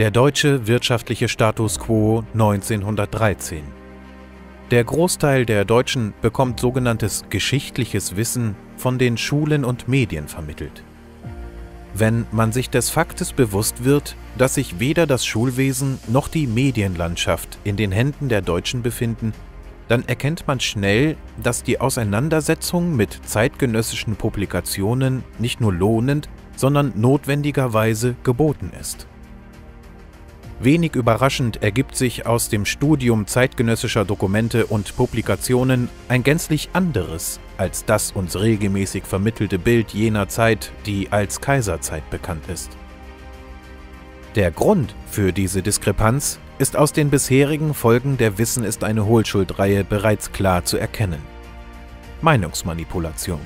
Der deutsche wirtschaftliche Status quo 1913. Der Großteil der Deutschen bekommt sogenanntes geschichtliches Wissen von den Schulen und Medien vermittelt. Wenn man sich des Faktes bewusst wird, dass sich weder das Schulwesen noch die Medienlandschaft in den Händen der Deutschen befinden, dann erkennt man schnell, dass die Auseinandersetzung mit zeitgenössischen Publikationen nicht nur lohnend, sondern notwendigerweise geboten ist. Wenig überraschend ergibt sich aus dem Studium zeitgenössischer Dokumente und Publikationen ein gänzlich anderes als das uns regelmäßig vermittelte Bild jener Zeit, die als Kaiserzeit bekannt ist. Der Grund für diese Diskrepanz ist aus den bisherigen Folgen der Wissen ist eine Hohlschuldreihe bereits klar zu erkennen. Meinungsmanipulation.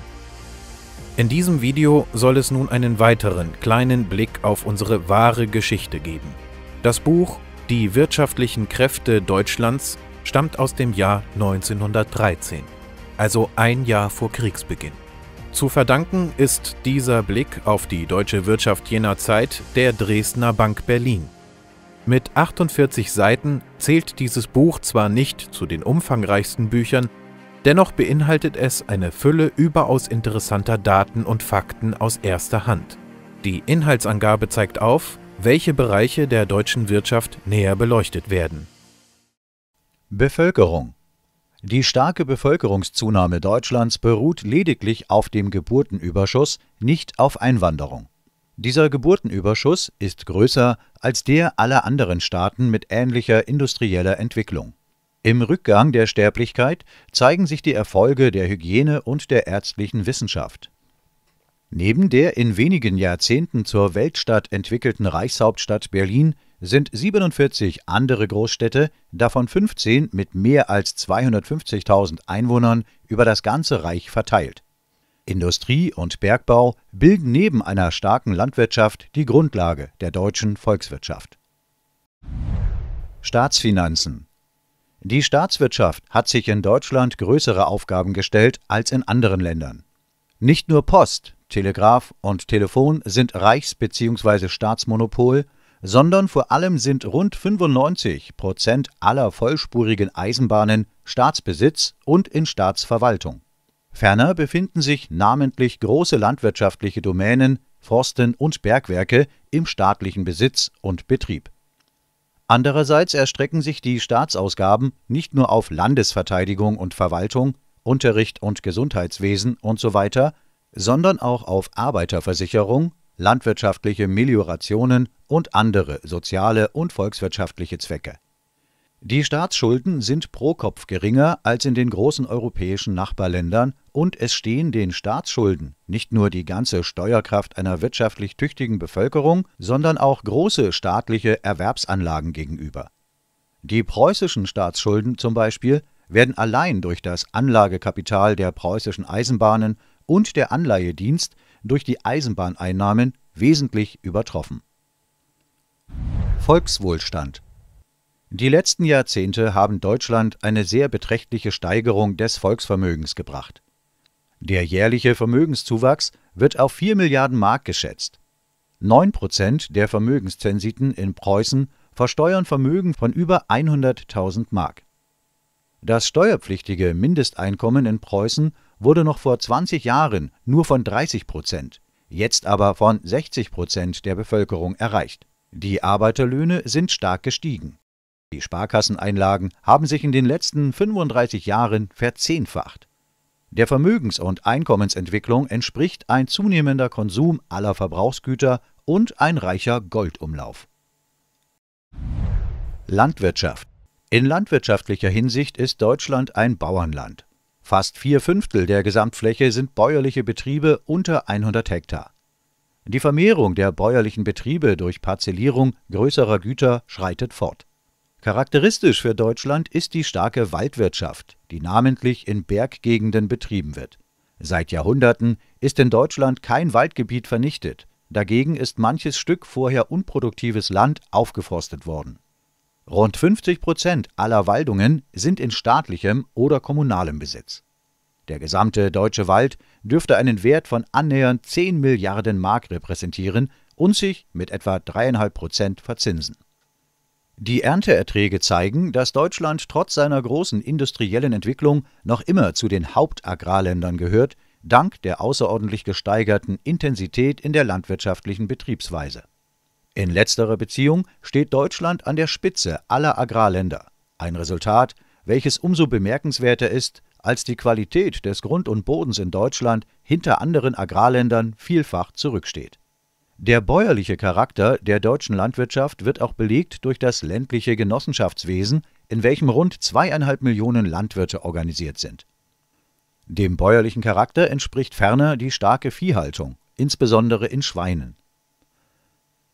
In diesem Video soll es nun einen weiteren kleinen Blick auf unsere wahre Geschichte geben. Das Buch Die wirtschaftlichen Kräfte Deutschlands stammt aus dem Jahr 1913, also ein Jahr vor Kriegsbeginn. Zu verdanken ist dieser Blick auf die deutsche Wirtschaft jener Zeit der Dresdner Bank Berlin. Mit 48 Seiten zählt dieses Buch zwar nicht zu den umfangreichsten Büchern, dennoch beinhaltet es eine Fülle überaus interessanter Daten und Fakten aus erster Hand. Die Inhaltsangabe zeigt auf, welche Bereiche der deutschen Wirtschaft näher beleuchtet werden. Bevölkerung Die starke Bevölkerungszunahme Deutschlands beruht lediglich auf dem Geburtenüberschuss, nicht auf Einwanderung. Dieser Geburtenüberschuss ist größer als der aller anderen Staaten mit ähnlicher industrieller Entwicklung. Im Rückgang der Sterblichkeit zeigen sich die Erfolge der Hygiene und der ärztlichen Wissenschaft. Neben der in wenigen Jahrzehnten zur Weltstadt entwickelten Reichshauptstadt Berlin sind 47 andere Großstädte, davon 15 mit mehr als 250.000 Einwohnern, über das ganze Reich verteilt. Industrie und Bergbau bilden neben einer starken Landwirtschaft die Grundlage der deutschen Volkswirtschaft. Staatsfinanzen Die Staatswirtschaft hat sich in Deutschland größere Aufgaben gestellt als in anderen Ländern. Nicht nur Post, Telegraph und Telefon sind Reichs- bzw. Staatsmonopol, sondern vor allem sind rund 95 Prozent aller vollspurigen Eisenbahnen Staatsbesitz und in Staatsverwaltung. Ferner befinden sich namentlich große landwirtschaftliche Domänen, Forsten und Bergwerke im staatlichen Besitz und Betrieb. Andererseits erstrecken sich die Staatsausgaben nicht nur auf Landesverteidigung und Verwaltung, Unterricht und Gesundheitswesen usw., sondern auch auf Arbeiterversicherung, landwirtschaftliche Meliorationen und andere soziale und volkswirtschaftliche Zwecke. Die Staatsschulden sind pro Kopf geringer als in den großen europäischen Nachbarländern und es stehen den Staatsschulden nicht nur die ganze Steuerkraft einer wirtschaftlich tüchtigen Bevölkerung, sondern auch große staatliche Erwerbsanlagen gegenüber. Die preußischen Staatsschulden zum Beispiel werden allein durch das Anlagekapital der preußischen Eisenbahnen und der Anleihedienst durch die Eisenbahneinnahmen wesentlich übertroffen. Volkswohlstand Die letzten Jahrzehnte haben Deutschland eine sehr beträchtliche Steigerung des Volksvermögens gebracht. Der jährliche Vermögenszuwachs wird auf 4 Milliarden Mark geschätzt. 9 Prozent der Vermögenszensiten in Preußen versteuern Vermögen von über 100.000 Mark. Das steuerpflichtige Mindesteinkommen in Preußen wurde noch vor 20 Jahren nur von 30 Prozent, jetzt aber von 60 Prozent der Bevölkerung erreicht. Die Arbeiterlöhne sind stark gestiegen. Die Sparkasseneinlagen haben sich in den letzten 35 Jahren verzehnfacht. Der Vermögens- und Einkommensentwicklung entspricht ein zunehmender Konsum aller Verbrauchsgüter und ein reicher Goldumlauf. Landwirtschaft In landwirtschaftlicher Hinsicht ist Deutschland ein Bauernland. Fast vier Fünftel der Gesamtfläche sind bäuerliche Betriebe unter 100 Hektar. Die Vermehrung der bäuerlichen Betriebe durch Parzellierung größerer Güter schreitet fort. Charakteristisch für Deutschland ist die starke Waldwirtschaft, die namentlich in Berggegenden betrieben wird. Seit Jahrhunderten ist in Deutschland kein Waldgebiet vernichtet, dagegen ist manches Stück vorher unproduktives Land aufgeforstet worden. Rund 50 Prozent aller Waldungen sind in staatlichem oder kommunalem Besitz. Der gesamte deutsche Wald dürfte einen Wert von annähernd 10 Milliarden Mark repräsentieren und sich mit etwa 3,5 Prozent verzinsen Die Ernteerträge zeigen, dass Deutschland trotz seiner großen industriellen Entwicklung noch immer zu den Hauptagrarländern gehört, dank der außerordentlich gesteigerten Intensität in der landwirtschaftlichen Betriebsweise. In letzterer Beziehung steht Deutschland an der Spitze aller Agrarländer, ein Resultat, welches umso bemerkenswerter ist, als die Qualität des Grund und Bodens in Deutschland hinter anderen Agrarländern vielfach zurücksteht der bäuerliche Charakter der deutschen Landwirtschaft wird auch belegt durch das ländliche Genossenschaftswesen, in welchem rund zweieinhalb Millionen Landwirte organisiert sind. Dem bäuerlichen Charakter entspricht ferner die starke Viehhaltung, insbesondere in Schweinen.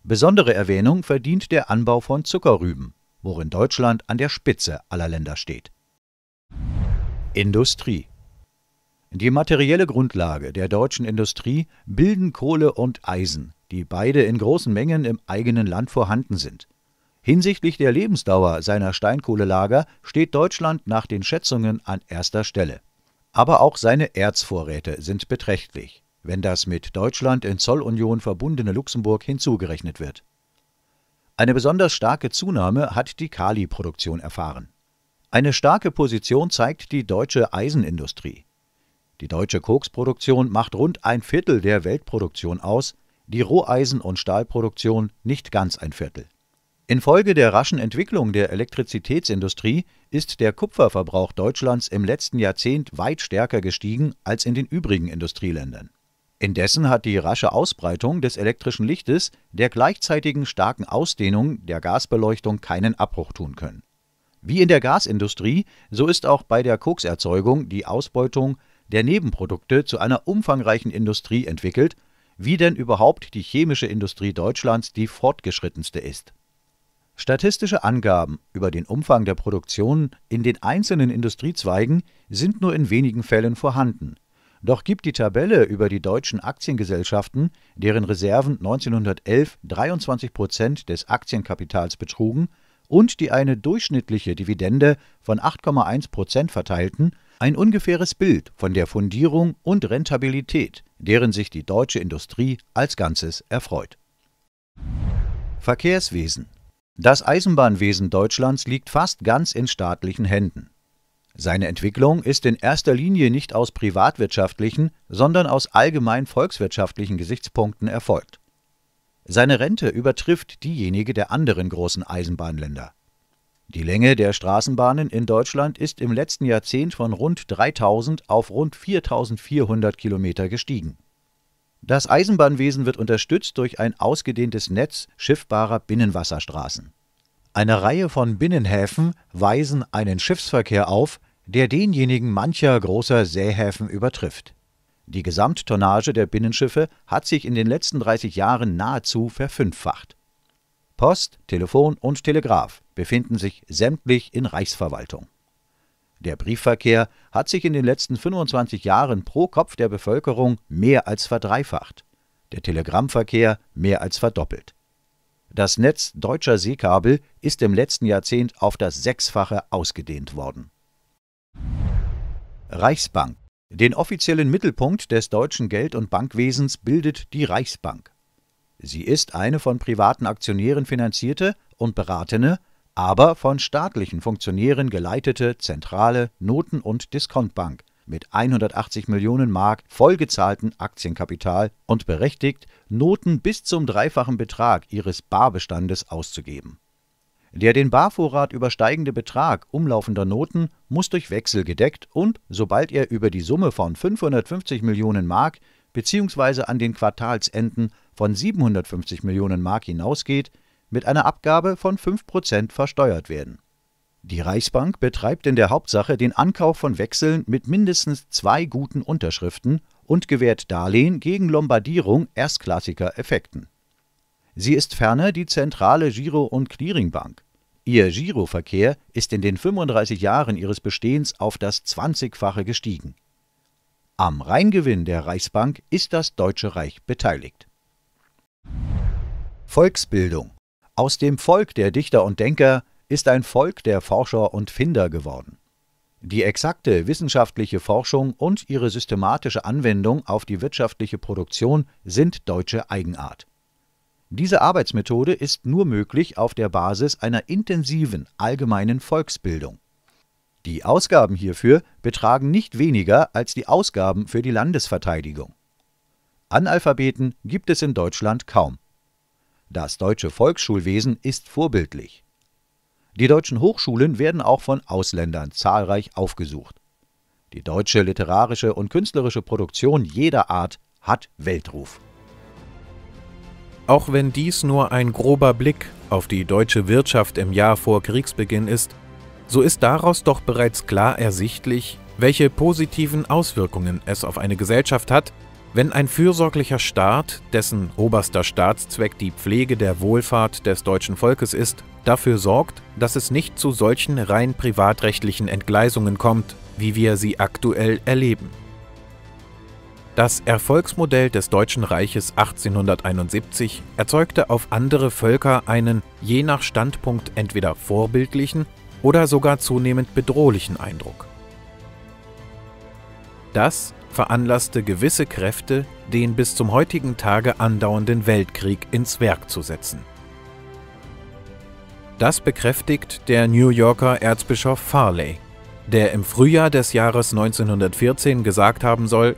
Besondere Erwähnung verdient der Anbau von Zuckerrüben, worin Deutschland an der Spitze aller Länder steht. Industrie Die materielle Grundlage der deutschen Industrie bilden Kohle und Eisen, die beide in großen Mengen im eigenen Land vorhanden sind. Hinsichtlich der Lebensdauer seiner Steinkohlelager steht Deutschland nach den Schätzungen an erster Stelle. Aber auch seine Erzvorräte sind beträchtlich, wenn das mit Deutschland in Zollunion verbundene Luxemburg hinzugerechnet wird. Eine besonders starke Zunahme hat die Kaliproduktion erfahren. Eine starke Position zeigt die deutsche Eisenindustrie. Die deutsche Koksproduktion macht rund ein Viertel der Weltproduktion aus, die Roheisen- und Stahlproduktion nicht ganz ein Viertel. Infolge der raschen Entwicklung der Elektrizitätsindustrie ist der Kupferverbrauch Deutschlands im letzten Jahrzehnt weit stärker gestiegen als in den übrigen Industrieländern. Indessen hat die rasche Ausbreitung des elektrischen Lichtes der gleichzeitigen starken Ausdehnung der Gasbeleuchtung keinen Abbruch tun können. Wie in der Gasindustrie, so ist auch bei der Kokserzeugung die Ausbeutung der Nebenprodukte zu einer umfangreichen Industrie entwickelt wie denn überhaupt die chemische Industrie Deutschlands die fortgeschrittenste ist. Statistische Angaben über den Umfang der Produktion in den einzelnen Industriezweigen sind nur in wenigen Fällen vorhanden. Doch gibt die Tabelle über die deutschen Aktiengesellschaften, deren Reserven 1911 23 Prozent des Aktienkapitals betrugen und die eine durchschnittliche Dividende von 8,1 Prozent verteilten, ein ungefähres Bild von der Fundierung und Rentabilität, deren sich die deutsche Industrie als Ganzes erfreut. Verkehrswesen Das Eisenbahnwesen Deutschlands liegt fast ganz in staatlichen Händen. Seine Entwicklung ist in erster Linie nicht aus privatwirtschaftlichen, sondern aus allgemein volkswirtschaftlichen Gesichtspunkten erfolgt. Seine Rente übertrifft diejenige der anderen großen Eisenbahnländer. Die Länge der Straßenbahnen in Deutschland ist im letzten Jahrzehnt von rund 3000 auf rund 4400 Kilometer gestiegen. Das Eisenbahnwesen wird unterstützt durch ein ausgedehntes Netz schiffbarer Binnenwasserstraßen. Eine Reihe von Binnenhäfen weisen einen Schiffsverkehr auf, der denjenigen mancher großer Seehäfen übertrifft. Die Gesamttonnage der Binnenschiffe hat sich in den letzten 30 Jahren nahezu verfünffacht. Post, Telefon und Telegraph befinden sich sämtlich in Reichsverwaltung. Der Briefverkehr hat sich in den letzten 25 Jahren pro Kopf der Bevölkerung mehr als verdreifacht, der Telegrammverkehr mehr als verdoppelt. Das Netz deutscher Seekabel ist im letzten Jahrzehnt auf das Sechsfache ausgedehnt worden. Reichsbank Den offiziellen Mittelpunkt des deutschen Geld- und Bankwesens bildet die Reichsbank. Sie ist eine von privaten Aktionären finanzierte und beratene, aber von staatlichen Funktionären geleitete zentrale Noten- und Diskontbank mit 180 Millionen Mark vollgezahlten Aktienkapital und berechtigt, Noten bis zum dreifachen Betrag ihres Barbestandes auszugeben. Der den Barvorrat übersteigende Betrag umlaufender Noten muss durch Wechsel gedeckt und, sobald er über die Summe von 550 Millionen Mark bzw. an den Quartalsenden von 750 Millionen Mark hinausgeht, mit einer Abgabe von 5% versteuert werden. Die Reichsbank betreibt in der Hauptsache den Ankauf von Wechseln mit mindestens zwei guten Unterschriften und gewährt Darlehen gegen Lombardierung erstklassiger Effekten. Sie ist ferner die zentrale Giro- und Clearingbank. Ihr Giroverkehr ist in den 35 Jahren ihres Bestehens auf das 20-fache gestiegen. Am Reingewinn der Reichsbank ist das Deutsche Reich beteiligt. Volksbildung. Aus dem Volk der Dichter und Denker ist ein Volk der Forscher und Finder geworden. Die exakte wissenschaftliche Forschung und ihre systematische Anwendung auf die wirtschaftliche Produktion sind deutsche Eigenart. Diese Arbeitsmethode ist nur möglich auf der Basis einer intensiven allgemeinen Volksbildung. Die Ausgaben hierfür betragen nicht weniger als die Ausgaben für die Landesverteidigung. Analphabeten gibt es in Deutschland kaum. Das deutsche Volksschulwesen ist vorbildlich. Die deutschen Hochschulen werden auch von Ausländern zahlreich aufgesucht. Die deutsche literarische und künstlerische Produktion jeder Art hat Weltruf. Auch wenn dies nur ein grober Blick auf die deutsche Wirtschaft im Jahr vor Kriegsbeginn ist, so ist daraus doch bereits klar ersichtlich, welche positiven Auswirkungen es auf eine Gesellschaft hat, wenn ein fürsorglicher Staat, dessen oberster Staatszweck die Pflege der Wohlfahrt des deutschen Volkes ist, dafür sorgt, dass es nicht zu solchen rein privatrechtlichen Entgleisungen kommt, wie wir sie aktuell erleben. Das Erfolgsmodell des Deutschen Reiches 1871 erzeugte auf andere Völker einen je nach Standpunkt entweder vorbildlichen oder sogar zunehmend bedrohlichen Eindruck. Das veranlasste gewisse Kräfte, den bis zum heutigen Tage andauernden Weltkrieg ins Werk zu setzen. Das bekräftigt der New Yorker Erzbischof Farley, der im Frühjahr des Jahres 1914 gesagt haben soll,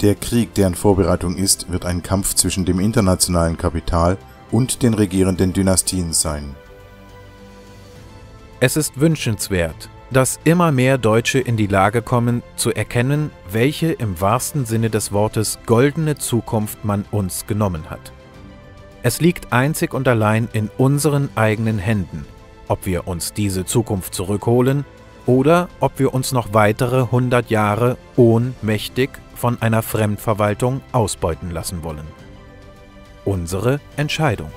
der Krieg, der in Vorbereitung ist, wird ein Kampf zwischen dem internationalen Kapital und den regierenden Dynastien sein. Es ist wünschenswert, dass immer mehr Deutsche in die Lage kommen, zu erkennen, welche im wahrsten Sinne des Wortes goldene Zukunft man uns genommen hat. Es liegt einzig und allein in unseren eigenen Händen, ob wir uns diese Zukunft zurückholen oder ob wir uns noch weitere hundert Jahre ohnmächtig von einer Fremdverwaltung ausbeuten lassen wollen. Unsere Entscheidung.